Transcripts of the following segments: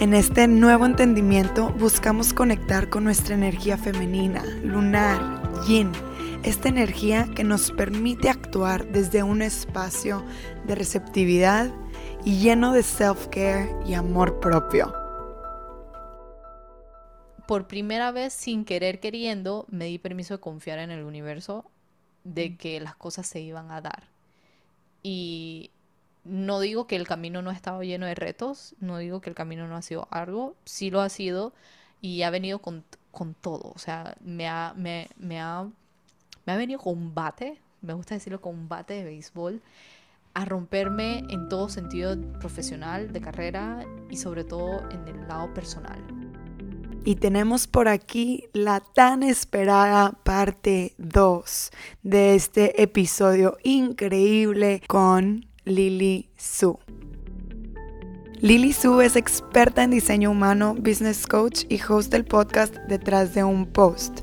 En este nuevo entendimiento buscamos conectar con nuestra energía femenina, lunar, yin, esta energía que nos permite actuar desde un espacio de receptividad y lleno de self-care y amor propio. Por primera vez, sin querer queriendo, me di permiso de confiar en el universo de que las cosas se iban a dar. Y no digo que el camino no ha estado lleno de retos, no digo que el camino no ha sido algo, sí lo ha sido y ha venido con, todo. O sea, me ha, me, ha, me ha venido con un bate, me gusta decirlo con un bate de béisbol, a romperme en todo sentido profesional, de carrera y sobre todo en el lado personal. Y tenemos por aquí la tan esperada parte 2 de este episodio increíble con Lily Su. Lily Su es experta en diseño humano, business coach y host del podcast Detrás de un Post,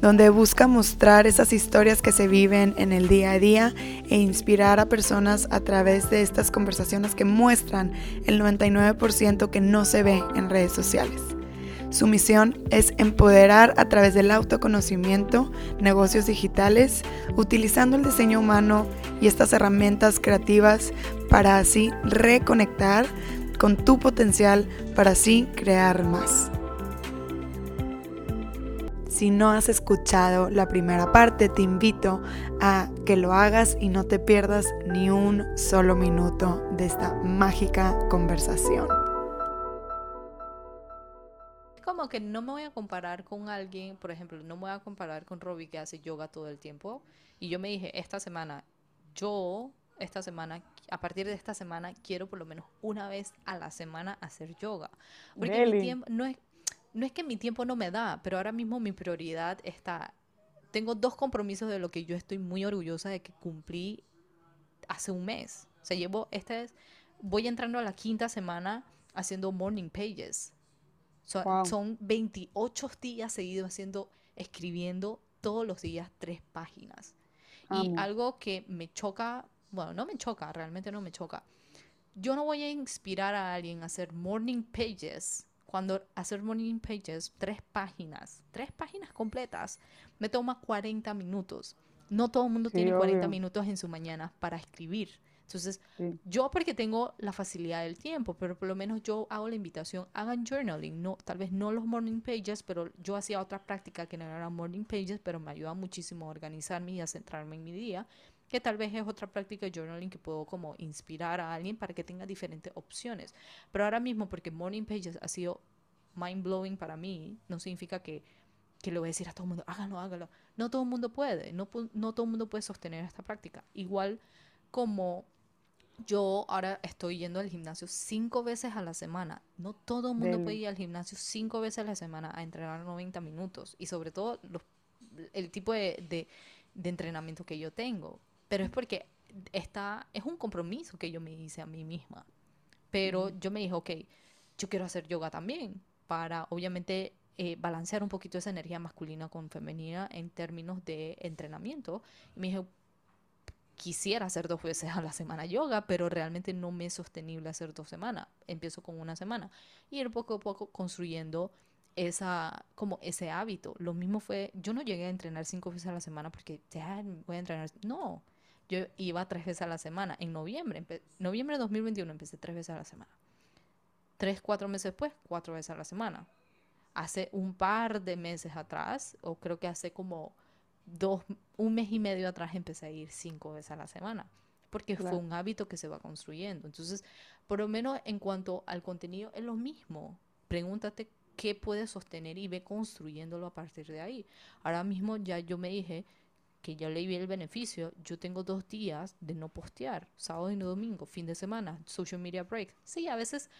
donde busca mostrar esas historias que se viven en el día a día e inspirar a personas a través de estas conversaciones que muestran el 99% que no se ve en redes sociales. Su misión es empoderar a través del autoconocimiento negocios digitales, utilizando el diseño humano y estas herramientas creativas para así reconectar con tu potencial para así crear más. Si no has escuchado la primera parte, te invito a que lo hagas y no te pierdas ni un solo minuto de esta mágica conversación como que no me voy a comparar con alguien, por ejemplo, no me voy a comparar con Robbie que hace yoga todo el tiempo. Y yo me dije, esta semana, yo, esta semana, a partir de esta semana, quiero por lo menos una vez a la semana hacer yoga. Porque mi tiempo, no es, no es que mi tiempo no me da, pero ahora mismo mi prioridad está, tengo dos compromisos de lo que yo estoy muy orgullosa de que cumplí hace un mes. O sea, llevo, este es, voy entrando a la quinta semana haciendo morning pages. Son 28 días seguidos haciendo, escribiendo todos los días tres páginas. Y algo que me choca, bueno, no me choca, realmente no me choca. Yo no voy a inspirar a alguien a hacer morning pages. Cuando hacer morning pages, tres páginas, tres páginas completas, me toma 40 minutos. No todo el mundo tiene 40 minutos en su mañana para escribir. Entonces, yo porque tengo la facilidad del tiempo, pero por lo menos yo hago la invitación, hagan journaling, no, tal vez no los morning pages, pero yo hacía otra práctica que no eran morning pages, pero me ayuda muchísimo a organizarme y a centrarme en mi día, que tal vez es otra práctica de journaling que puedo como inspirar a alguien para que tenga diferentes opciones. Pero ahora mismo, porque morning pages ha sido mind blowing para mí, no significa que que le voy a decir a todo el mundo, hágalo, hágalo. No todo el mundo puede, no, no todo el mundo puede sostener esta práctica. Igual como yo ahora estoy yendo al gimnasio cinco veces a la semana. No todo el mundo puede ir al gimnasio cinco veces a la semana a entrenar 90 minutos. Y sobre todo el tipo de, entrenamiento que yo tengo. Pero es porque está, es un compromiso que yo me hice a mí misma. Pero yo me dije, ok, yo quiero hacer yoga también para obviamente eh, balancear un poquito esa energía masculina con femenina en términos de entrenamiento. Y me dije, quisiera hacer dos veces a la semana yoga, pero realmente no me es sostenible hacer dos semanas. Empiezo con una semana y ir poco a poco construyendo esa como ese hábito. Lo mismo fue, yo no llegué a entrenar cinco veces a la semana porque ya voy a entrenar. No, yo iba tres veces a la semana. En noviembre, noviembre de 2021 empecé tres veces a la semana. Tres, cuatro meses después, cuatro veces a la semana. Hace un par de meses atrás, o creo que hace como dos, un mes y medio atrás empecé a ir cinco veces a la semana, porque fue un hábito que se va construyendo. Entonces, por lo menos en cuanto al contenido, es lo mismo. Pregúntate qué puedes sostener y ve construyéndolo a partir de ahí. Ahora mismo ya yo me dije que ya le vi el beneficio. Yo tengo dos días de no postear, sábado y domingo, fin de semana, social media break. Sí, a veces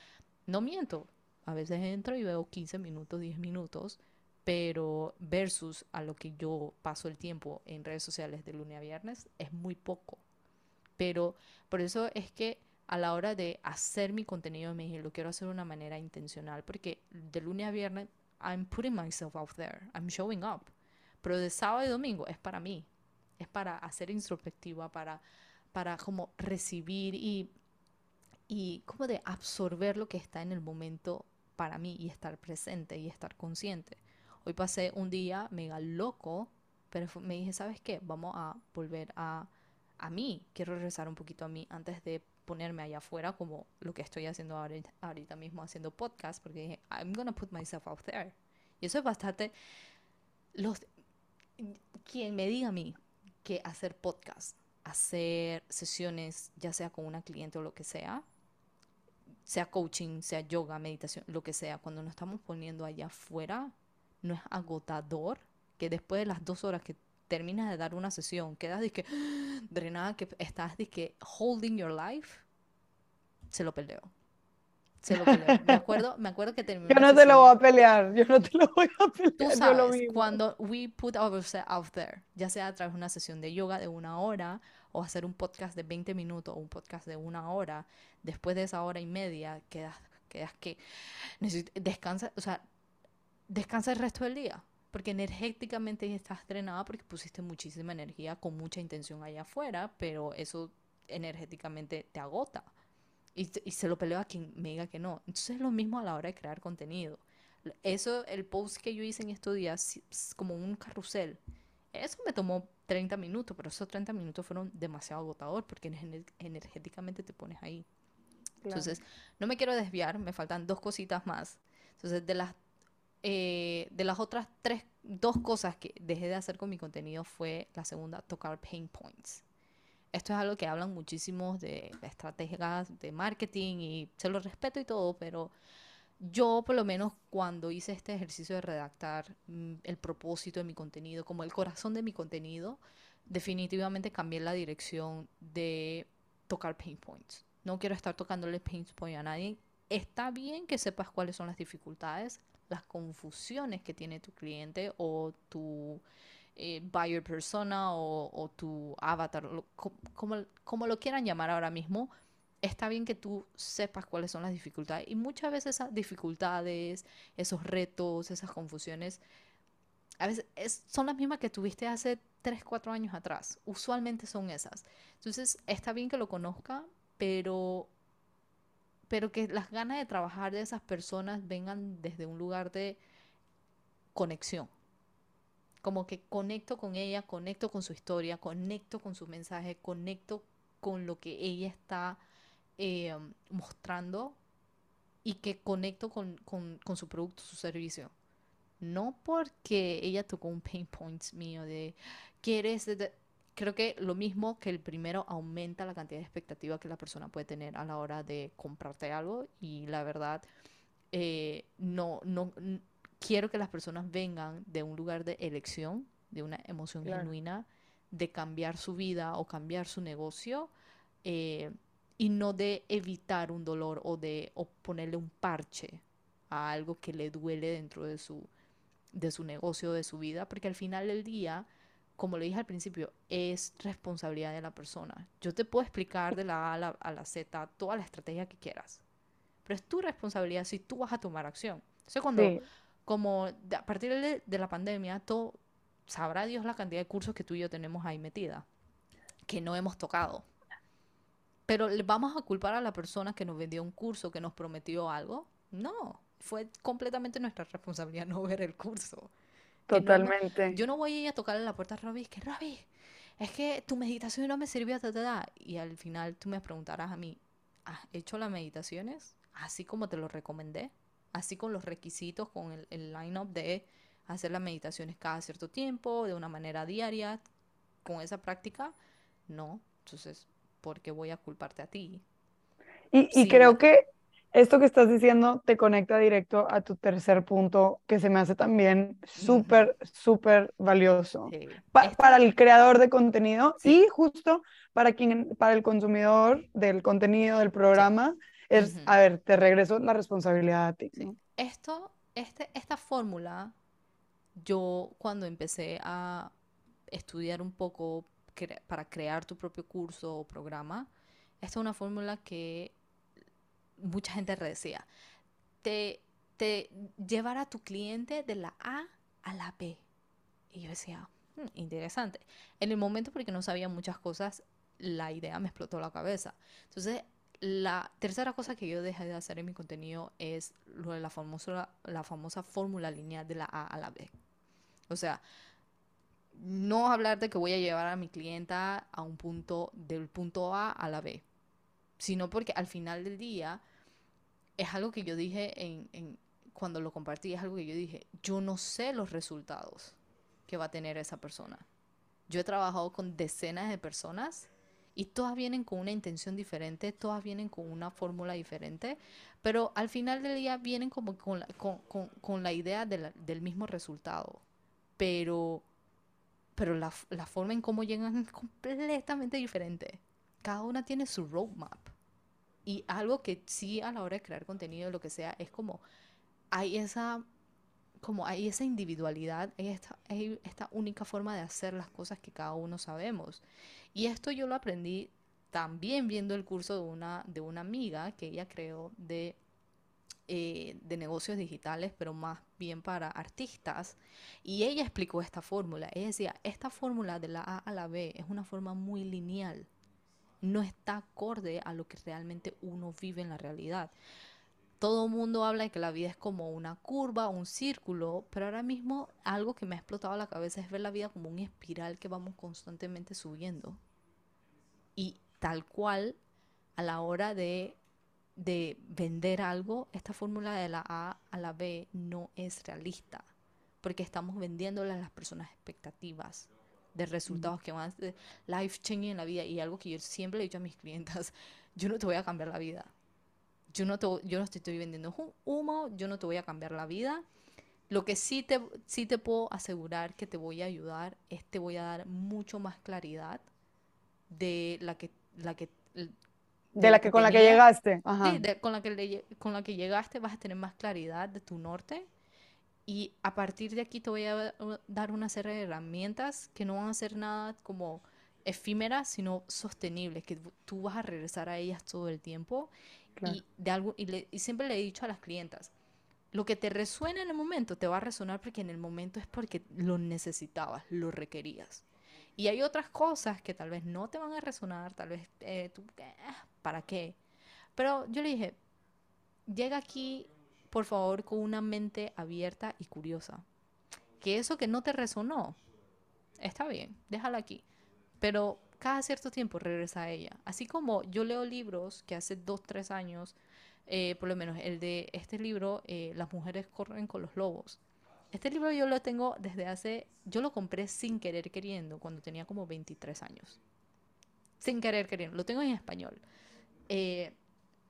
no miento. A veces entro y veo 15 minutos, 10 minutos, pero versus a lo que yo paso el tiempo en redes sociales de lunes a viernes es muy poco. Pero por eso es que a la hora de hacer mi contenido me dije, lo quiero hacer de una manera intencional, porque de lunes a viernes I'm putting myself out there, I'm showing up. Pero de sábado y domingo es para mí, es para hacer introspectiva, para, para como recibir y, y como de absorber lo que está en el momento para mí y estar presente y estar consciente. Hoy pasé un día mega loco, pero me dije, ¿sabes qué? Vamos a volver a, a mí, quiero regresar un poquito a mí antes de ponerme allá afuera como lo que estoy haciendo ahorita, ahorita mismo haciendo podcast, porque dije, I'm gonna put myself out there. Y eso es bastante... Los, quien me diga a mí que hacer podcast, hacer sesiones, ya sea con una cliente o lo que sea, sea coaching, sea yoga, meditación, lo que sea, cuando nos estamos poniendo allá afuera, no es agotador que después de las dos horas que terminas de dar una sesión, quedas de que drenada, que estás de que holding your life, se lo peleo. Se lo peleo. Me acuerdo, me acuerdo que terminó. Yo no te lo voy a pelear, yo no te lo voy a pelear. Tú sabes, cuando we put ourselves out there, ya sea a través de una sesión de yoga de una hora o hacer un podcast de 20 minutos o un podcast de una hora, después de esa hora y media quedas, quedas que descansa, o sea, descansa el resto del día porque energéticamente estás drenada porque pusiste muchísima energía con mucha intención allá afuera, pero eso energéticamente te agota. Y, y, se lo peleo a quien me diga que no. Entonces es lo mismo a la hora de crear contenido. Eso, el post que yo hice en estos días, como un carrusel, eso me tomó 30 minutos, pero esos 30 minutos fueron demasiado agotador porque energéticamente te pones ahí. Entonces, no me quiero desviar, me faltan dos cositas más. Entonces, de las eh, de las otras tres, dos cosas que dejé de hacer con mi contenido fue la segunda, tocar pain points. Esto es algo que hablan muchísimos de, estrategias de marketing y se lo respeto y todo, pero yo por lo menos cuando hice este ejercicio de redactar mm, el propósito de mi contenido, como el corazón de mi contenido, definitivamente cambié la dirección de tocar pain points. No quiero estar tocándole pain points a nadie. Está bien que sepas cuáles son las dificultades, las confusiones que tiene tu cliente o tu eh, buyer persona o, tu avatar, como, como lo quieran llamar ahora mismo, está bien que tú sepas cuáles son las dificultades. Y muchas veces esas dificultades, esos retos, esas confusiones, a veces son las mismas que tuviste hace 3, 4 años atrás. Usualmente son esas. Entonces, está bien que lo conozca, pero pero que las ganas de trabajar de esas personas vengan desde un lugar de conexión. Como que conecto con ella, conecto con su historia, conecto con su mensaje, conecto con lo que ella está eh, mostrando y que conecto con, su producto, su servicio. No porque ella tocó un pain point mío de, ¿quieres? Creo que lo mismo que el primero aumenta la cantidad de expectativa que la persona puede tener a la hora de comprarte algo y la verdad eh, no, no quiero que las personas vengan de un lugar de elección, de una emoción genuina, de cambiar su vida o cambiar su negocio eh, y no de evitar un dolor o de o ponerle un parche a algo que le duele dentro de su, de su negocio, de su vida, porque al final del día como lo dije al principio, es responsabilidad de la persona. Yo te puedo explicar de la A a la, Z toda la estrategia que quieras, pero es tu responsabilidad si tú vas a tomar acción. Entonces, cuando, como a partir de, de, la pandemia, todo, sabrá Dios la cantidad de cursos que tú y yo tenemos ahí metida, que no hemos tocado. Pero le vamos a culpar a la persona que nos vendió un curso, que nos prometió algo. No, fue completamente nuestra responsabilidad no ver el curso. Totalmente. yo no voy a ir a tocarle la puerta a Robbie, es que Robbie, es que tu meditación no me sirvió, ta, y al final tú me preguntarás a mí, ¿has hecho las meditaciones así como te lo recomendé? Así con los requisitos, con el, el line-up de hacer las meditaciones cada cierto tiempo, de una manera diaria, con esa práctica, no. Entonces, ¿por qué voy a culparte a ti? Y, y creo que esto que estás diciendo te conecta directo a tu tercer punto, que se me hace también súper, súper valioso. Para el creador de contenido y justo para, quien, para el consumidor del contenido del programa. Es, a ver, te regreso la responsabilidad a ti. Esto, este, esta fórmula, yo cuando empecé a estudiar un poco para crear tu propio curso o programa, esta es una fórmula que mucha gente decía. Te, te llevará a tu cliente de la A a la B. Y yo decía, hmm, interesante. En el momento, porque no sabía muchas cosas, la idea me explotó la cabeza. Entonces, la tercera cosa que yo dejé de hacer en mi contenido es lo de la famosa, la famosa fórmula lineal de la A a la B. O sea, no hablar de que voy a llevar a mi clienta a un punto del punto A a la B, sino porque al final del día es algo que yo dije en, cuando lo compartí, es algo que yo dije, yo no sé los resultados que va a tener esa persona. Yo he trabajado con decenas de personas y todas vienen con una intención diferente, todas vienen con una fórmula diferente, pero al final del día vienen como con la, con, la idea del mismo resultado. Pero pero la, la forma en cómo llegan es completamente diferente. Cada una tiene su roadmap. Y algo que sí a la hora de crear contenido, lo que sea, es como hay esa como hay esa individualidad, hay esta, esta única forma de hacer las cosas que cada uno sabemos. Y esto yo lo aprendí también viendo el curso de una, de una amiga que ella creó de eh, de negocios digitales, pero más bien para artistas. Y ella explicó esta fórmula. Ella decía, esta fórmula de la A a la B es una forma muy lineal. No está acorde a lo que realmente uno vive en la realidad. Todo el mundo habla de que la vida es como una curva, un círculo, pero ahora mismo algo que me ha explotado la cabeza es ver la vida como un espiral que vamos constantemente subiendo. Y tal cual, a la hora de de vender algo, esta fórmula de la A a la B no es realista, porque estamos vendiéndole a las personas expectativas de resultados que van a ser life changing en la vida y algo que yo siempre le he dicho a mis clientas, yo no te voy a cambiar la vida. Yo no te, yo no te estoy vendiendo humo, yo no te voy a cambiar la vida. Lo que sí te, sí te puedo asegurar que te voy a ayudar es te voy a dar mucho más claridad de la que, la que de la que, con la que llegaste. Sí, con, la que con la que llegaste vas a tener más claridad de tu norte. Y a partir de aquí te voy a dar una serie de herramientas que no van a ser nada como efímeras, sino sostenibles, que tú vas a regresar a ellas todo el tiempo. Y, de algo, y, y siempre le he dicho a las clientas, lo que te resuena en el momento te va a resonar porque en el momento es porque lo necesitabas, lo requerías. Y hay otras cosas que tal vez no te van a resonar, tal vez eh, tú, eh, ¿para qué? Pero yo le dije, llega aquí, por favor, con una mente abierta y curiosa. Que eso que no te resonó, está bien, déjala aquí. Pero cada cierto tiempo regresa a ella. Así como yo leo libros que hace dos, tres años, eh, por lo menos el de este libro, Las mujeres corren con los lobos. Este libro yo lo tengo desde hace, yo lo compré sin querer queriendo cuando tenía como 23 años. Sin querer queriendo, lo tengo en español. Eh,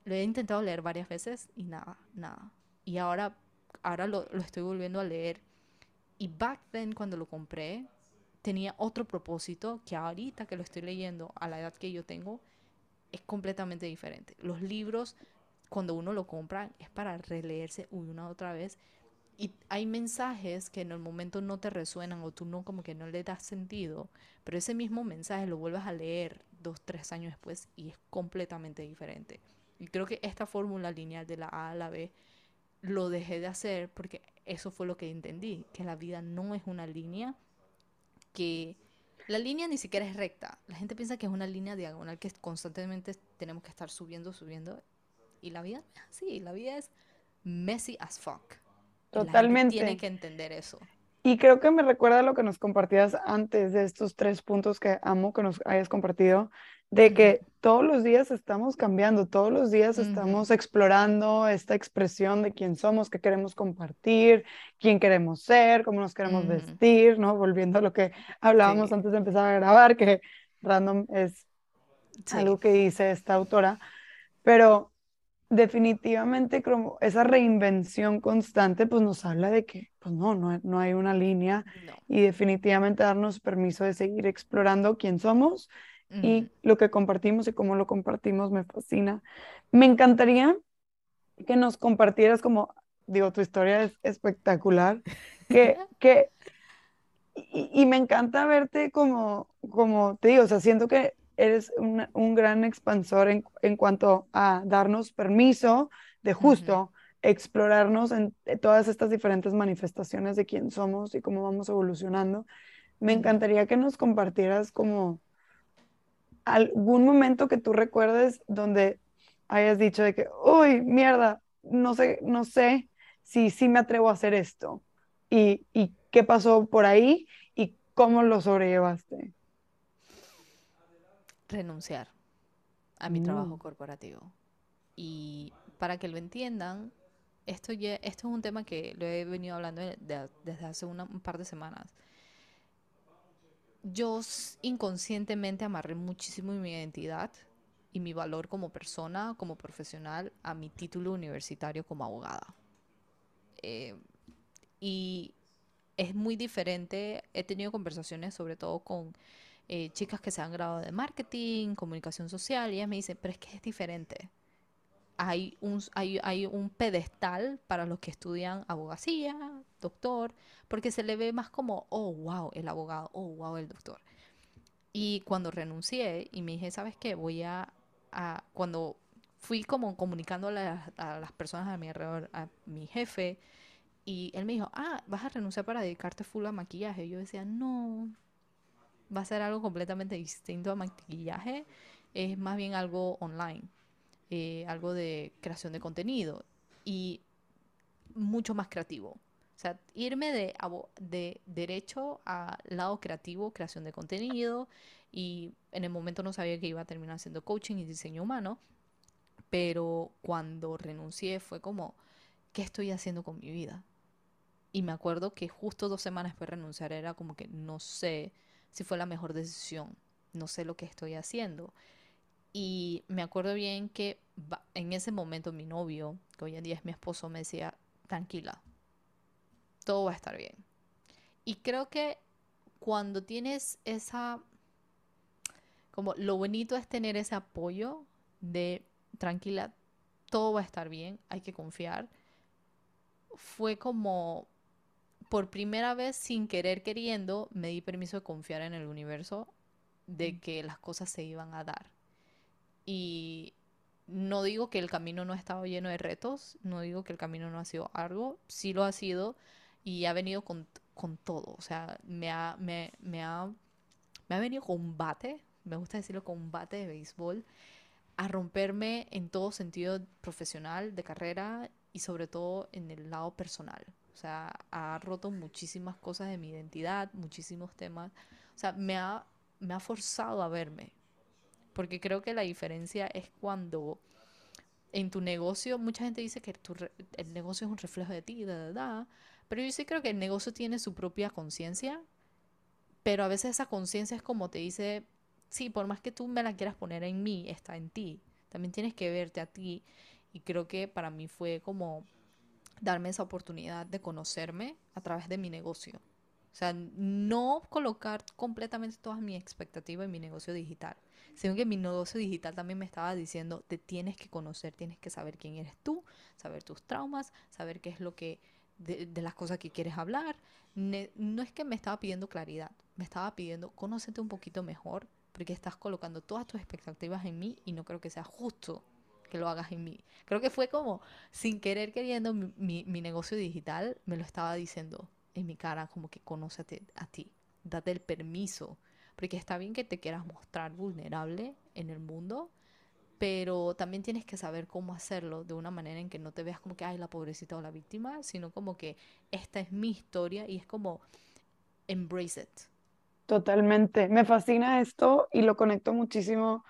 lo he intentado leer varias veces y nada, nada. Y ahora, ahora lo, lo estoy volviendo a leer. Y back then, cuando lo compré, tenía otro propósito que ahorita que lo estoy leyendo a la edad que yo tengo, es completamente diferente. Los libros, cuando uno lo compra, es para releerse una otra vez y hay mensajes que en el momento no te resuenan o tú no como que no le das sentido, pero ese mismo mensaje lo vuelves a leer dos, tres años después y es completamente diferente. Y creo que esta fórmula lineal de la A a la B lo dejé de hacer porque eso fue lo que entendí, que la vida no es una línea, que la línea ni siquiera es recta. La gente piensa que es una línea diagonal que constantemente tenemos que estar subiendo, subiendo. Y la vida no es así, la vida es messy as fuck. Totalmente. tiene que entender eso. Y creo que me recuerda lo que nos compartías antes de estos tres puntos que amo que nos hayas compartido, de que todos los días estamos cambiando, todos los días estamos explorando esta expresión de quién somos, qué queremos compartir, quién queremos ser, cómo nos queremos vestir, ¿no? Volviendo a lo que hablábamos antes de empezar a grabar, que random es algo que dice esta autora, pero definitivamente como esa reinvención constante pues nos habla de que pues no, no, hay una línea y definitivamente darnos permiso de seguir explorando quién somos y lo que compartimos y cómo lo compartimos me fascina. Me encantaría que nos compartieras como, digo, tu historia es espectacular, que, que y, me encanta verte como, como te digo, o sea, siento que eres un gran expansor en, en, cuanto a darnos permiso de justo explorarnos en todas estas diferentes manifestaciones de quién somos y cómo vamos evolucionando. Me encantaría que nos compartieras como algún momento que tú recuerdes donde hayas dicho de que, uy, mierda, no sé, no sé si sí me atrevo a hacer esto. Y, y qué pasó por ahí y cómo lo sobrellevaste. Renunciar a mi trabajo mm. corporativo. Y para que lo entiendan, esto, ya, esto es un tema que lo he venido hablando desde hace un par de semanas. Yo inconscientemente amarré muchísimo mi identidad y mi valor como persona, como profesional, a mi título universitario como abogada. Eh, y es muy diferente. He tenido conversaciones sobre todo con eh, chicas que se han graduado de marketing, comunicación social, y ellas me dicen, pero es que es diferente. Hay un, hay, hay un pedestal para los que estudian abogacía, doctor, porque se le ve más como, oh, wow, el abogado, oh, wow, el doctor. Y cuando renuncié y me dije, ¿sabes qué? Voy a, a cuando fui como comunicando a, a las personas a mi alrededor, a mi jefe, y él me dijo, ah, vas a renunciar para dedicarte full a maquillaje. Yo decía, no, va a ser algo completamente distinto a maquillaje. Es más bien algo online, eh, algo de creación de contenido y mucho más creativo. O sea, irme de, de derecho al lado creativo, creación de contenido, y en el momento no sabía que iba a terminar haciendo coaching y diseño humano, pero cuando renuncié fue como, ¿qué estoy haciendo con mi vida? Y me acuerdo que justo dos semanas después de renunciar era como que no sé si fue la mejor decisión, no sé lo que estoy haciendo. Y me acuerdo bien que en ese momento mi novio, que hoy en día es mi esposo, me decía, tranquila, todo va a estar bien. Y creo que cuando tienes esa, como lo bonito es tener ese apoyo de, tranquila, todo va a estar bien, hay que confiar, fue como por primera vez, sin querer queriendo, me di permiso de confiar en el universo de que las cosas se iban a dar. Y no digo que el camino no ha estado lleno de retos, no digo que el camino no ha sido algo, sí lo ha sido y ha venido con, todo. O sea, me ha, me, me, ha, me ha venido con un bate, me gusta decirlo con un bate de béisbol, a romperme en todo sentido profesional, de carrera y sobre todo en el lado personal. O sea, ha roto muchísimas cosas de mi identidad, muchísimos temas. O sea, me ha, me ha forzado a verme. Porque creo que la diferencia es cuando en tu negocio, mucha gente dice que el negocio es un reflejo de ti, da, da, pero yo sí creo que el negocio tiene su propia conciencia, pero a veces esa conciencia es como te dice, sí, por más que tú me la quieras poner en mí, está en ti. También tienes que verte a ti. Y creo que para mí fue como darme esa oportunidad de conocerme a través de mi negocio. O sea, no colocar completamente todas mis expectativas en mi negocio digital, sino que mi negocio digital también me estaba diciendo, te tienes que conocer, tienes que saber quién eres tú, saber tus traumas, saber qué es lo que, de, de las cosas que quieres hablar. no es que me estaba pidiendo claridad, me estaba pidiendo, conócete un poquito mejor, porque estás colocando todas tus expectativas en mí y no creo que sea justo que lo hagas en mí. Creo que fue como, sin querer queriendo, mi, mi, negocio digital me lo estaba diciendo en mi cara, como que conócete a ti, date el permiso, porque está bien que te quieras mostrar vulnerable en el mundo, pero también tienes que saber cómo hacerlo de una manera en que no te veas como que, ay, la pobrecita o la víctima, sino como que esta es mi historia y es como, embrace it. Totalmente. Me fascina esto y lo conecto muchísimo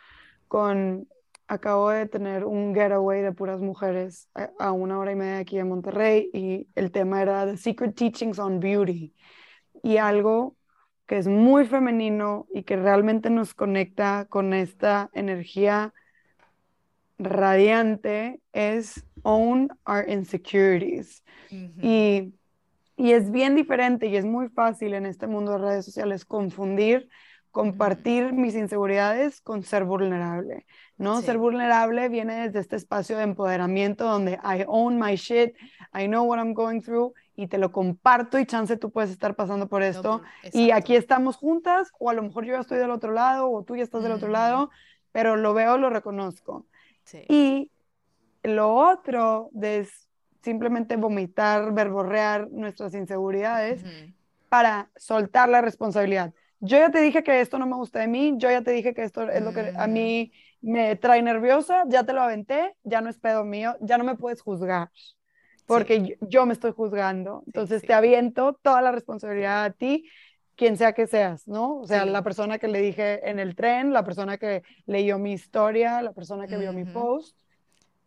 con acabo de tener un getaway de puras mujeres a, una hora y media aquí en Monterrey y el tema era The Secret Teachings on Beauty y algo que es muy femenino y que realmente nos conecta con esta energía radiante es Own Our Insecurities. y, y es bien diferente y es muy fácil en este mundo de redes sociales confundir compartir mis inseguridades con ser vulnerable, ¿no? Ser vulnerable viene desde este espacio de empoderamiento donde I own my shit, I know what I'm going through y te lo comparto y chance tú puedes estar pasando por esto y aquí estamos juntas o a lo mejor yo ya estoy del otro lado o tú ya estás del otro lado, pero lo veo, lo reconozco. Sí. Y lo otro de es simplemente vomitar, verborrear nuestras inseguridades para soltar la responsabilidad. Yo ya te dije que esto no me gusta de mí, yo ya te dije que esto es lo que a Mm. mí me trae nerviosa, ya te lo aventé, ya no es pedo mío, ya no me puedes juzgar, porque Sí. yo, yo me estoy juzgando. Entonces sí. te aviento toda la responsabilidad a ti, quien sea que seas, ¿no? O sea, la persona que le dije en el tren, la persona que leyó mi historia, la persona que vio mi post.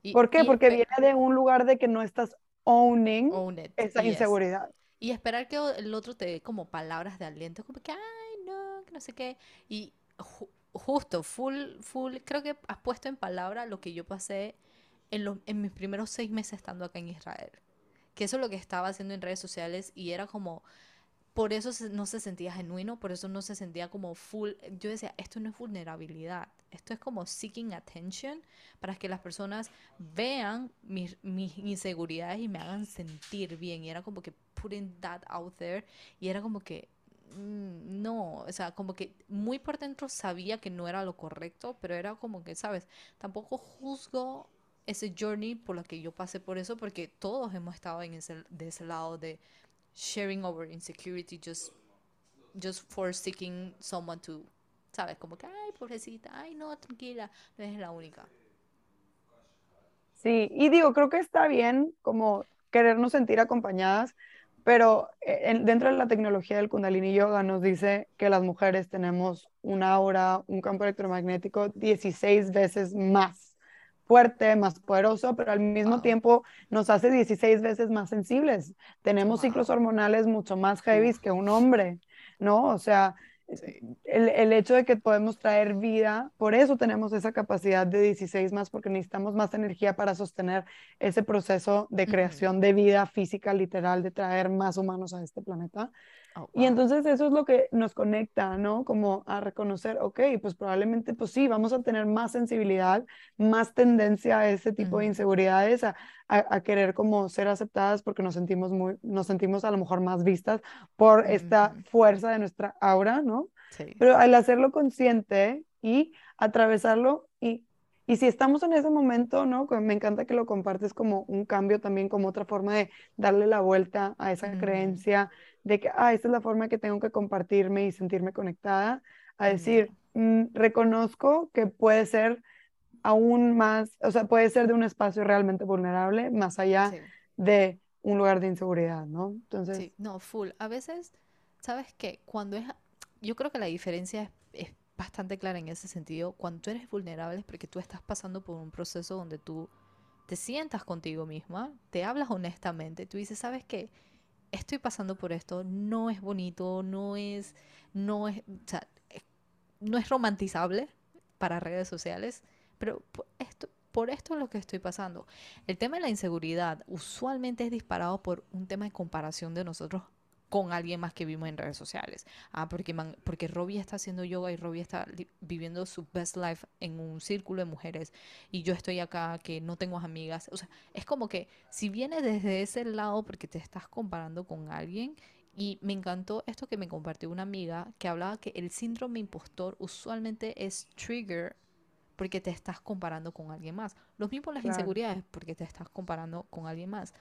Y- ¿Por qué? Porque viene de un lugar de que no estás owning own esa yes. inseguridad. Y esperar que el otro te dé como palabras de aliento, como que, ay, no, que no sé qué. Y ju- justo, full, full, creo que has puesto en palabra lo que yo pasé en, en mis primeros seis meses estando acá en Israel. Que eso es lo que estaba haciendo en redes sociales y era como, por eso no se sentía genuino, por eso no se sentía como full. Yo decía, esto no es vulnerabilidad, esto es como seeking attention para que las personas vean mis, mis inseguridades y me hagan sentir bien. Y era como que putting that out there. Y era como que, mm, no, o sea, como que muy por dentro sabía que no era lo correcto, pero era como que, ¿sabes? Tampoco juzgo ese journey por lo que yo pasé por eso, porque todos hemos estado en ese, de ese lado de sharing over insecurity just, just for seeking someone to, ¿sabes? Como que, ay, pobrecita, ay, no, tranquila, no eres la única. Sí, y digo, creo que está bien como querernos sentir acompañadas, pero eh, en- dentro de la tecnología del Kundalini Yoga nos dice que las mujeres tenemos una aura, un campo electromagnético 16 veces más fuerte, más poderoso, pero al mismo Wow. tiempo nos hace 16 veces más sensibles. Tenemos ciclos hormonales mucho más heavy que un hombre, ¿no? O sea, Sí. el, el hecho de que podemos traer vida, por eso tenemos esa capacidad de 16 más, porque necesitamos más energía para sostener ese proceso de creación de vida física, literal, de traer más humanos a este planeta. Oh, Y entonces eso es lo que nos conecta, ¿no? Como a reconocer, ok, pues probablemente, pues sí, vamos a tener más sensibilidad, más tendencia a ese tipo de inseguridades, a, a- a querer como ser aceptadas porque nos sentimos muy, nos sentimos a lo mejor más vistas por esta fuerza de nuestra aura, ¿no? Sí. Pero al hacerlo consciente y atravesarlo y, y si estamos en ese momento, ¿no? Me encanta que lo compartes como un cambio también, como otra forma de darle la vuelta a esa Ujú. creencia de que, ah, esta es la forma que tengo que compartirme y sentirme conectada, a decir, "Mm, reconozco que puede ser aún más, o sea, puede ser de un espacio realmente vulnerable, más allá Sí. de un lugar de inseguridad, ¿no? Entonces, Sí, no, full. A veces, ¿sabes qué? Cuando es, yo creo que la diferencia es bastante clara en ese sentido. Cuando eres vulnerable es porque tú estás pasando por un proceso donde tú te sientas contigo misma, te hablas honestamente, tú dices, ¿sabes qué? Estoy pasando por esto, no es bonito, no es, no es- no es romantizable para redes sociales, pero por esto, por esto es lo que estoy pasando. El tema de la inseguridad usualmente es disparado por un tema de comparación de nosotros con alguien más que vimos en redes sociales. Ah, porque, man- porque Robbie está haciendo yoga y Robbie está viviendo su best life en un círculo de mujeres y yo estoy acá que no tengo amigas. O sea, es como que si viene desde ese lado porque te estás comparando con alguien y me encantó esto que me compartió una amiga que hablaba que el síndrome impostor usualmente es trigger porque te estás comparando con alguien más. Los mismos las Claro. inseguridades porque te estás comparando con alguien más.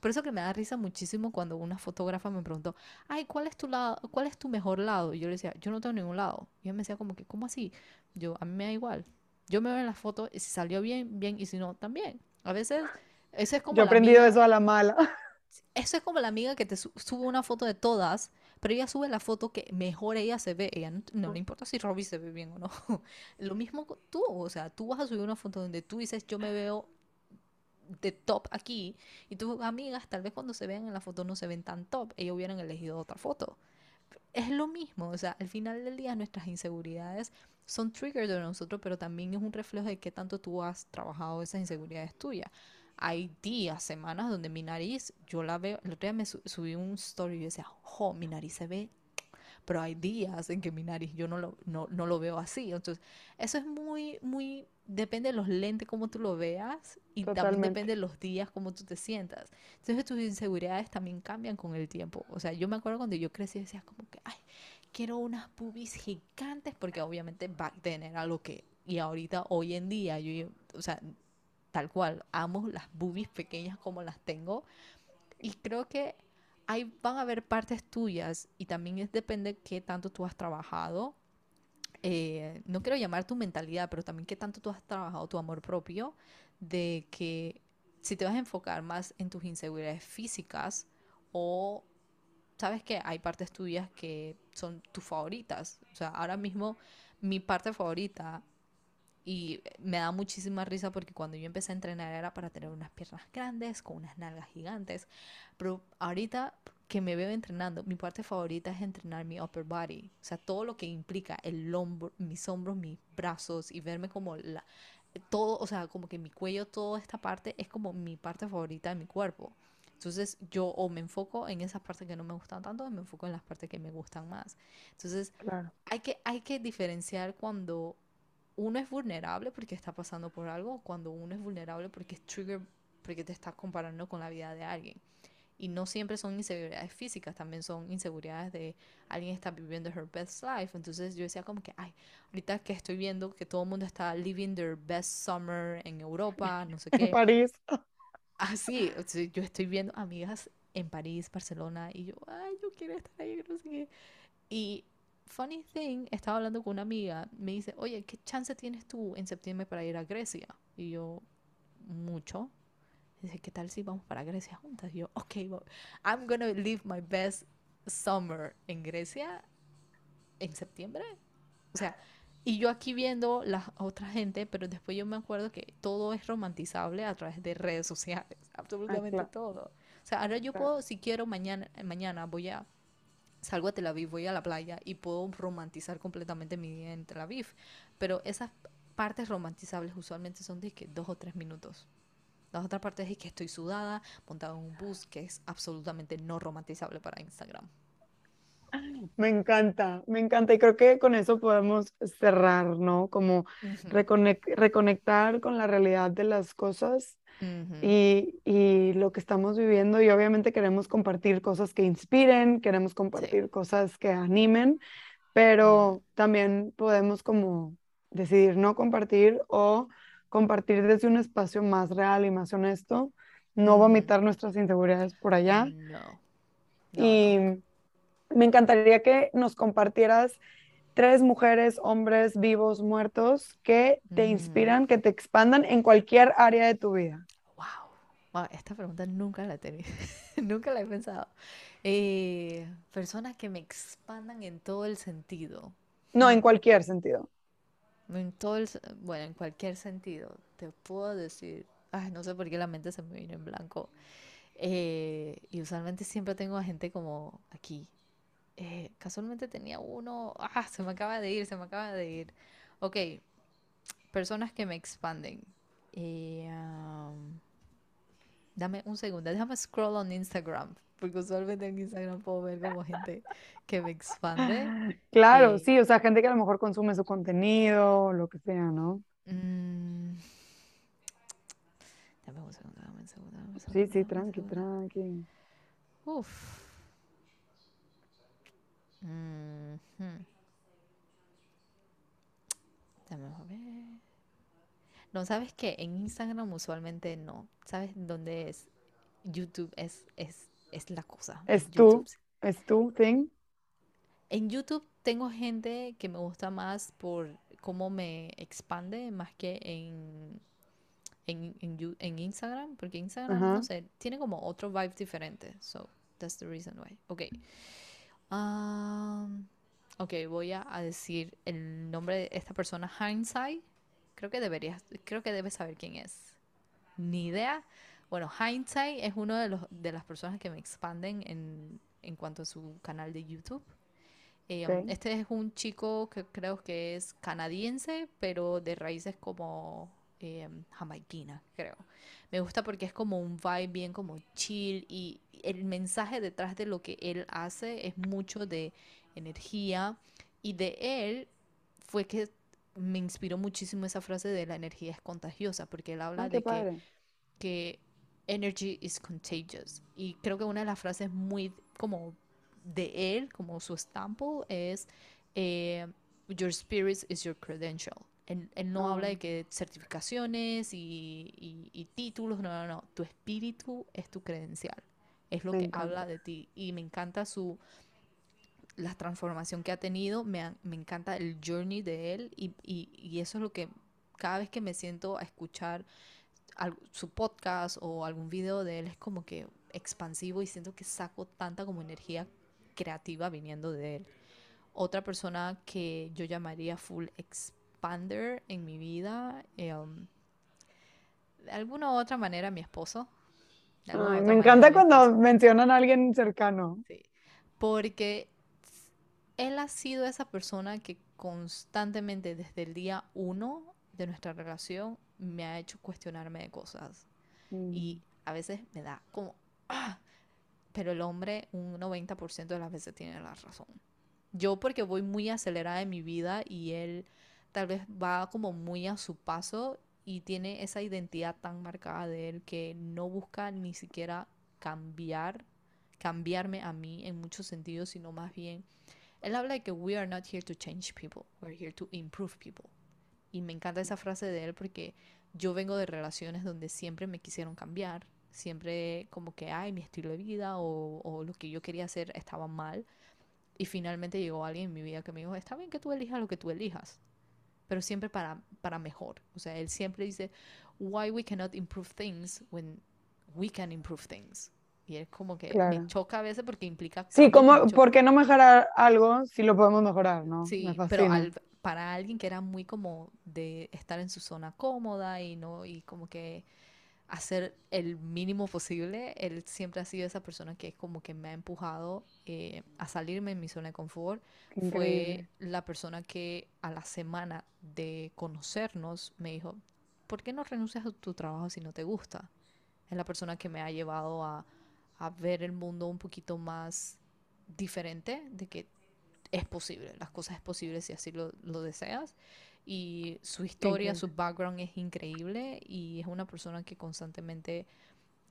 Por eso que me da risa muchísimo cuando una fotógrafa me preguntó, ay, ¿cuál es tu lado, cuál es tu mejor lado? Y yo le decía, yo no tengo ningún lado. Y ella me decía como que, ¿cómo así? Yo, a mí me da igual. Yo me veo en la foto y si salió bien, bien, y si no, también. A veces, eso es como yo he aprendido amiga- eso a la mala. eso es como la amiga que te su- sube una foto de todas, pero ella sube la foto que mejor ella se ve. Ella no, no le importa si Robbie se ve bien o no. Lo mismo tú, o sea, tú vas a subir una foto donde tú dices, yo me veo de top aquí, y tus amigas tal vez cuando se vean en la foto no se ven tan top, ellos hubieran elegido otra foto. Es lo mismo, o sea, al final del día nuestras inseguridades son triggers de nosotros, pero también es un reflejo de qué tanto tú has trabajado esas inseguridades tuyas. Hay días, semanas donde mi nariz, yo la veo, el otro día me su- subí un story y yo decía, jo, mi nariz se ve pero hay días en que mi nariz yo no lo, no, no lo veo así. Entonces, eso es muy, muy, depende de los lentes, como tú lo veas, y también Totalmente. depende de los días, cómo tú te sientas. Entonces, tus inseguridades también cambian con el tiempo. O sea, yo me acuerdo cuando yo crecí, decía como que, ay, quiero unas boobies gigantes, porque obviamente back then era lo que, y ahorita, hoy en día, yo, o sea, tal cual, amo las boobies pequeñas como las tengo, y creo que ahí van a haber partes tuyas y también es depende qué tanto tú has trabajado. eh, no quiero llamar tu mentalidad, pero también qué tanto tú has trabajado tu amor propio, de que si te vas a enfocar más en tus inseguridades físicas o sabes que hay partes tuyas que son tus favoritas. O sea, ahora mismo mi parte favorita y me da muchísima risa porque cuando yo empecé a entrenar era para tener unas piernas grandes, con unas nalgas gigantes. Pero ahorita que me veo entrenando, mi parte favorita es entrenar mi upper body. O sea, todo lo que implica el hombro, mis hombros, mis brazos y verme como la, todo, o sea, como que mi cuello, toda esta parte es como mi parte favorita de mi cuerpo. Entonces yo o me enfoco en esas partes que no me gustan tanto o me enfoco en las partes que me gustan más. Entonces Claro. hay que, hay que diferenciar cuando uno es vulnerable porque está pasando por algo, cuando uno es vulnerable porque es trigger, porque te estás comparando con la vida de alguien. Y no siempre son inseguridades físicas, también son inseguridades de alguien está viviendo her best life. Entonces yo decía como que, ay, ahorita que estoy viendo que todo el mundo está living their best summer en Europa, no sé En qué. París. Así, sea, yo estoy viendo amigas en París, Barcelona, y yo, ay, yo quiero estar ahí, no sé qué. Y funny thing, estaba hablando con una amiga, me dice, oye, ¿qué chance tienes tú en septiembre para ir a Grecia? Y yo, mucho. Dice, ¿qué tal si vamos para Grecia juntas? Y yo, ok, well, I'm gonna live my best summer en Grecia en septiembre. O sea, y yo aquí viendo la otra gente, pero después yo me acuerdo que todo es romantizable a través de redes sociales, absolutamente claro, todo. O sea, ahora yo claro. puedo, si quiero, mañana, mañana voy a, salgo a Tel Aviv, voy a la playa y puedo romantizar completamente mi día en Tel Aviv. Pero esas partes romantizables usualmente son de que dos o tres minutos. Las otras partes es que estoy sudada, montada en un bus, que es absolutamente no romantizable para Instagram. Me encanta, me encanta. Y creo que con eso podemos cerrar, ¿no? Como reconec- reconectar con la realidad de las cosas y, y lo que estamos viviendo. Y obviamente queremos compartir cosas que inspiren, queremos Sí. compartir cosas que animen, pero también podemos como decidir no compartir o compartir desde un espacio más real y más honesto, no vomitar nuestras inseguridades por allá. No, no, no. Y me encantaría que nos compartieras tres mujeres, hombres vivos, muertos, que te Mm, inspiran, que te expandan en cualquier área de tu vida. wow. Wow, esta pregunta nunca la he tenido, nunca la he pensado. Eh, personas que me expandan en todo el sentido. No, en cualquier sentido. En todo el, bueno, en cualquier sentido. Te puedo decir, ay, no sé por qué la mente se me vino en blanco. Eh, y usualmente siempre tengo a gente como aquí. Eh, casualmente tenía uno, ah, se me acaba de ir, se me acaba de ir. Ok, personas que me expanden. Am, dame un segundo, déjame scroll on Instagram, porque usualmente en Instagram puedo ver como gente que me expande. Claro, Eh, sí, o sea, gente que a lo mejor consume su contenido, lo que sea, ¿no? mm, dame un segundo, dame un segundo, dame un Sí, segundo, sí, tranqui, segundo. tranqui. Uf. Dame a ver. No, ¿sabes qué? En Instagram usualmente no. ¿Sabes dónde es? YouTube es, es, es la cosa. ¿Es YouTube. tú? ¿Es tu thing? En YouTube tengo gente que me gusta más por cómo me expande más que en, en, en, en Instagram, porque Instagram, no sé, tiene como otro vibe diferente. So, that's the reason why. Ok. Um, ok, voy a, a decir el nombre de esta persona, Hindsight. Creo que deberías, creo que debes saber quién es. Ni idea. Bueno, Hindsight es uno de los de las personas que me expanden en, en cuanto a su canal de YouTube. Eh, Ok. este es un chico que creo que es canadiense, pero de raíces como eh, jamaiquina, creo. Me gusta porque es como un vibe bien como chill y el mensaje detrás de lo que él hace es mucho de energía. Y de él fue que me inspiró muchísimo esa frase de la energía es contagiosa, porque él habla Ah, de que, que energy is contagious. Y creo que una de las frases muy como de él, como su estampo, es eh, Your spirit is your credential. Él, él no habla Ah. de que certificaciones y, y- y títulos, no, no, no. Tu espíritu es tu credencial. Es lo Me que encanta. habla de ti. Y me encanta su la transformación que ha tenido, me, ha- me encanta el journey de él y, y- y eso es lo que cada vez que me siento a escuchar su podcast o algún video de él es como que expansivo y siento que saco tanta como energía creativa viniendo de él. Otra persona que yo llamaría full expander en mi vida, um, de alguna u otra manera mi esposo. Ay, me encanta cuando mencionan a alguien cercano. Sí, porque él ha sido esa persona que constantemente desde el día uno de nuestra relación me ha hecho cuestionarme de cosas Mm. y a veces me da como, "Ah", pero el hombre un 90% de las veces tiene la razón. Yo porque voy muy acelerada en mi vida y él tal vez va como muy a su paso y tiene esa identidad tan marcada de él que no busca ni siquiera cambiar, cambiarme a mí en muchos sentidos, sino más bien, él habla de que we are not here to change people, we're here to improve people. Y me encanta esa frase de él porque yo vengo de relaciones donde siempre me quisieron cambiar, siempre como que, ay, mi estilo de vida o, o lo que yo quería hacer estaba mal. Y finalmente llegó alguien en mi vida que me dijo, está bien que tú elijas lo que tú elijas, pero siempre para, para mejor. O sea, él siempre dice, why we cannot improve things when we can improve things. Y es como que me Claro. choca a veces porque implica Sí, cambios, ¿cómo, me choca. ¿por qué no mejorar algo si lo podemos mejorar, no? Me Sí, pero fascina. al- para alguien que era muy como de estar en su zona cómoda y no y como que hacer el mínimo posible, él siempre ha sido esa persona que es como que me ha empujado eh, a salirme en mi zona de confort. Fue la persona que a la semana de conocernos me dijo, ¿por qué no renuncias a tu trabajo si no te gusta? Es la persona que me ha llevado a, a ver el mundo un poquito más diferente, de que es posible, las cosas es posible si así lo, lo deseas. Y su historia, su background es increíble y es una persona que constantemente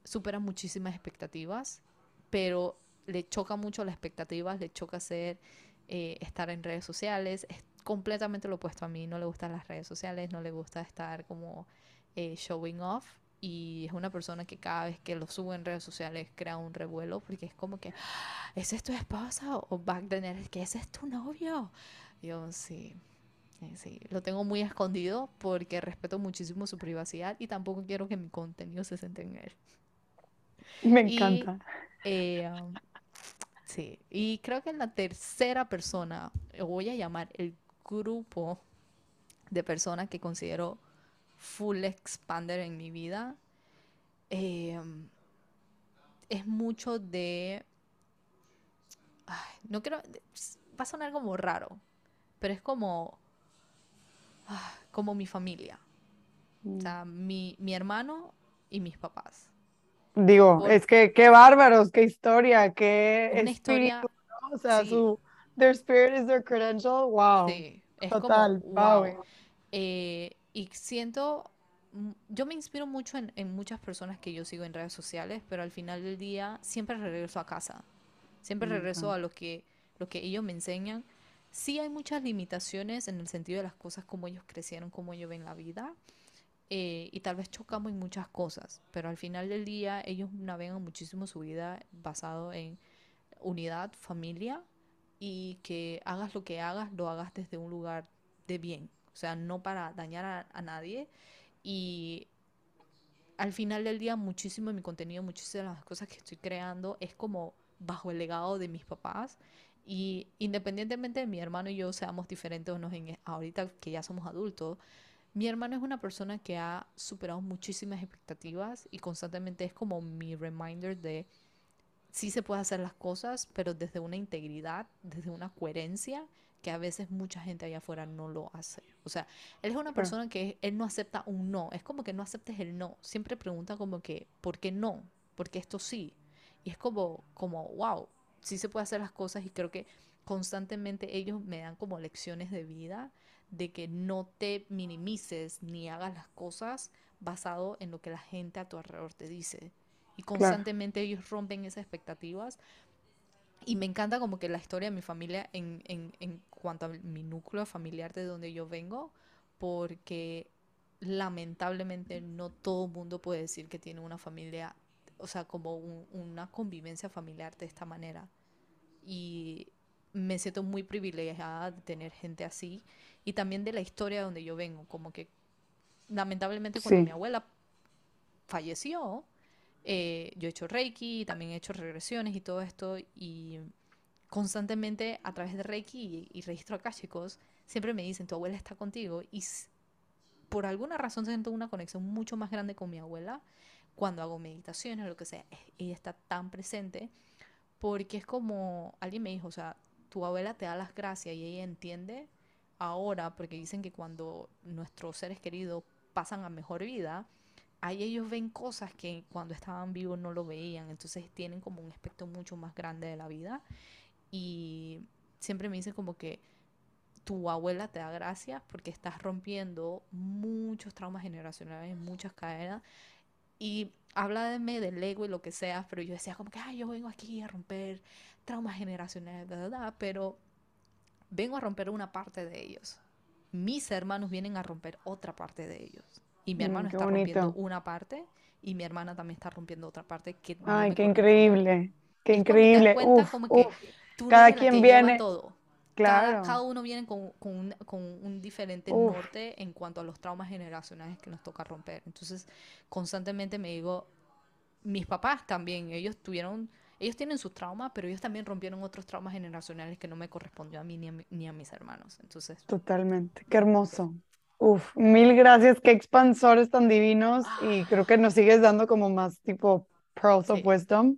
supera muchísimas expectativas, pero le choca mucho las expectativas, le choca hacer, eh, estar en redes sociales, es completamente lo opuesto a mí, no le gustan las redes sociales, no le gusta estar como eh, showing off y es una persona que cada vez que lo sube en redes sociales crea un revuelo porque es como que, "Ah, ¿ese es tu esposa? O back then que ese es tu novio. Yo sí, sí, lo tengo muy escondido porque respeto muchísimo su privacidad y tampoco quiero que mi contenido se centre en él. Me Y encanta. eh, um, sí, y creo que en la tercera persona, voy a llamar el grupo de personas que considero full expander en mi vida, eh, es mucho de, ay, no quiero, va a sonar como raro, pero es como, como mi familia, o Mm. sea, mi, mi hermano y mis papás. Digo, Por es que qué bárbaros, qué historia, qué una historia, ¿no? O sea, sí, su their spirit is their credential. Wow, sí, es como, total, wow. wow. Eh, y siento, mm, yo me inspiro mucho en, en muchas personas que yo sigo en redes sociales, pero al final del día siempre regreso a casa. Siempre Me regreso a lo que, lo que ellos me enseñan. Sí hay muchas limitaciones en el sentido de las cosas, como ellos crecieron, cómo ellos ven la vida. eh, y tal vez chocamos en muchas cosas, pero al final del día ellos navegan muchísimo su vida basado en unidad, familia y que hagas lo que hagas, lo hagas desde un lugar de bien, o sea, no para dañar a, a nadie. Y al final del día, muchísimo de mi contenido, muchísimas de las cosas que estoy creando es como bajo el legado de mis papás. Y independientemente de mi hermano y yo seamos diferentes o no, en, ahorita que ya somos adultos, mi hermano es una persona que ha superado muchísimas expectativas y constantemente es como mi reminder de sí se puede hacer las cosas, pero desde una integridad, desde una coherencia que a veces mucha gente allá afuera no lo hace. O sea, él es una persona que él no acepta un no, es como que no aceptes el no, siempre pregunta como que, ¿por qué no? ¿Por qué esto sí? Y es como, como, wow, sí se puede hacer las cosas y creo que constantemente ellos me dan como lecciones de vida de que no te minimices ni hagas las cosas basado en lo que la gente a tu alrededor te dice. Y constantemente ellos rompen esas expectativas. Y me encanta como que la historia de mi familia en, en, en cuanto a mi núcleo familiar de donde yo vengo, porque lamentablemente no todo el mundo puede decir que tiene una familia, o sea, como una convivencia familiar de esta manera. Y me siento muy privilegiada de tener gente así y también de la historia de donde yo vengo, como que lamentablemente cuando mi abuela falleció, eh, yo he hecho Reiki, también he hecho regresiones y todo esto y constantemente a través de Reiki y, registro acá chicos, siempre me dicen, tu abuela está contigo y por alguna razón siento una conexión mucho más grande con mi abuela cuando hago meditaciones o lo que sea, ella está tan presente porque es como alguien me dijo, o sea, tu abuela te da las gracias y ella entiende ahora, porque dicen que cuando nuestros seres queridos pasan a mejor vida, ahí ellos ven cosas que cuando estaban vivos no lo veían, entonces tienen como un aspecto mucho más grande de la vida. Y siempre me dicen como que tu abuela te da gracias porque estás rompiendo muchos traumas generacionales, muchas cadenas y mí, del ego y lo que sea, pero yo decía como que, ay, yo vengo aquí a romper traumas generacionales, ¿verdad? Pero vengo a romper una parte de ellos. Mis hermanos vienen a romper otra parte de ellos. Y mi mm, hermano está rompiendo una parte y mi hermana también está rompiendo otra parte. Que ay, qué increíble. Qué increíble. Uf, Cada quien viene. Todo. Claro. Cada, uno viene con, con, un, diferente norte en cuanto a los traumas generacionales que nos toca romper. Entonces, constantemente me digo, mis papás también, ellos tuvieron, ellos tienen sus traumas, pero ellos también rompieron otros traumas generacionales que no me correspondió a mí ni a, ni a mis hermanos. Entonces. Totalmente. Qué hermoso. Uf, mil gracias, qué expansores tan divinos y creo que nos sigues dando como más tipo pearls of wisdom.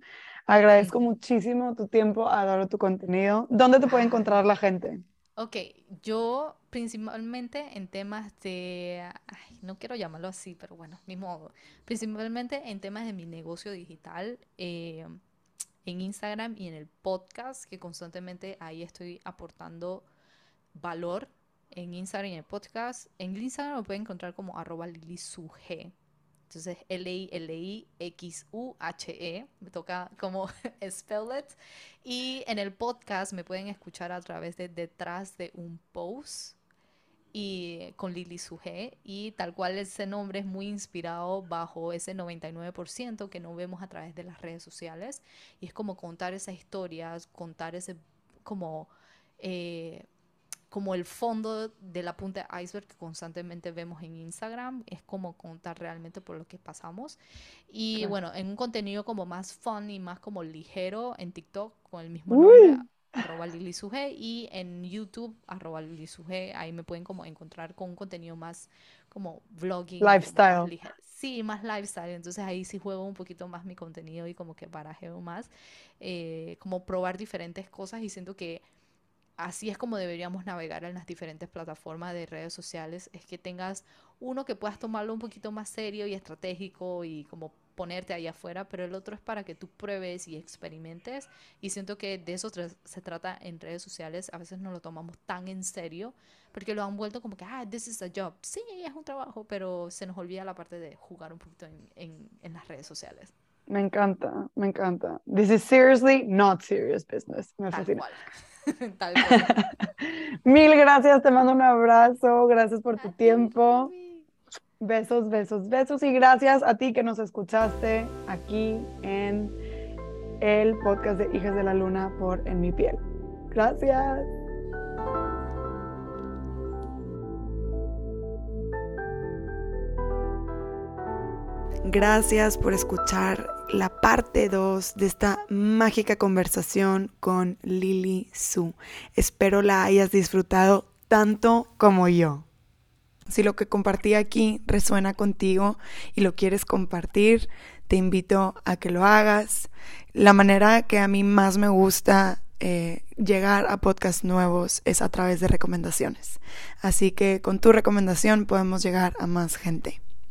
Agradezco muchísimo tu tiempo, adoro tu contenido. ¿Dónde te puede encontrar la gente? Ok, yo principalmente en temas de, no quiero llamarlo así, pero bueno, mismo, principalmente en temas de mi negocio digital, eh, en Instagram y en el podcast, que constantemente ahí estoy aportando valor en Instagram y en el podcast. En Instagram lo pueden encontrar como arroba lilisuge. Entonces, L-I-L-I-X-U-H-E, me toca como spell it. Y en el podcast me pueden escuchar a través de detrás de un post y con Lili Suje y tal cual ese nombre es muy inspirado bajo ese 99% que no vemos a través de las redes sociales y es como contar esas historias, contar ese como eh, como el fondo de la punta de iceberg que constantemente vemos en Instagram, es como contar realmente por lo que pasamos. Y bueno, en un contenido como más fun y más como ligero en TikTok con el mismo nombre, arroba Lili y en YouTube, arroba Lili ahí me pueden como encontrar con un contenido más como vlogging. Lifestyle. sí, más lifestyle. Entonces ahí sí juego un poquito más mi contenido y como que barajeo más, eh, como probar diferentes cosas y siento que así es como deberíamos navegar en las diferentes plataformas de redes sociales, es que tengas uno que puedas tomarlo un poquito más serio y estratégico y como ponerte ahí afuera, pero el otro es para que tú pruebes y experimentes y siento que de eso se trata en redes sociales, a veces no lo tomamos tan en serio porque lo han vuelto como que, ah, this is a job, sí, es un trabajo, pero se nos olvida la parte de jugar un poquito en, en las redes sociales. Me encanta, me encanta. This is seriously not serious business. Me fascina. Tal Mil gracias, te mando un abrazo, gracias por tu tiempo. Besos, besos, besos y gracias a ti que nos escuchaste aquí en el podcast de Hijas de la Luna por En mi piel. Gracias. Gracias por escuchar la parte 2 de esta mágica conversación con Lily Su. Espero la hayas disfrutado tanto como yo. Si lo que compartí aquí resuena contigo y lo quieres compartir, te invito a que lo hagas. La manera que a mí más me gusta eh, llegar a podcasts nuevos es a través de recomendaciones. Así que con tu recomendación podemos llegar a más gente.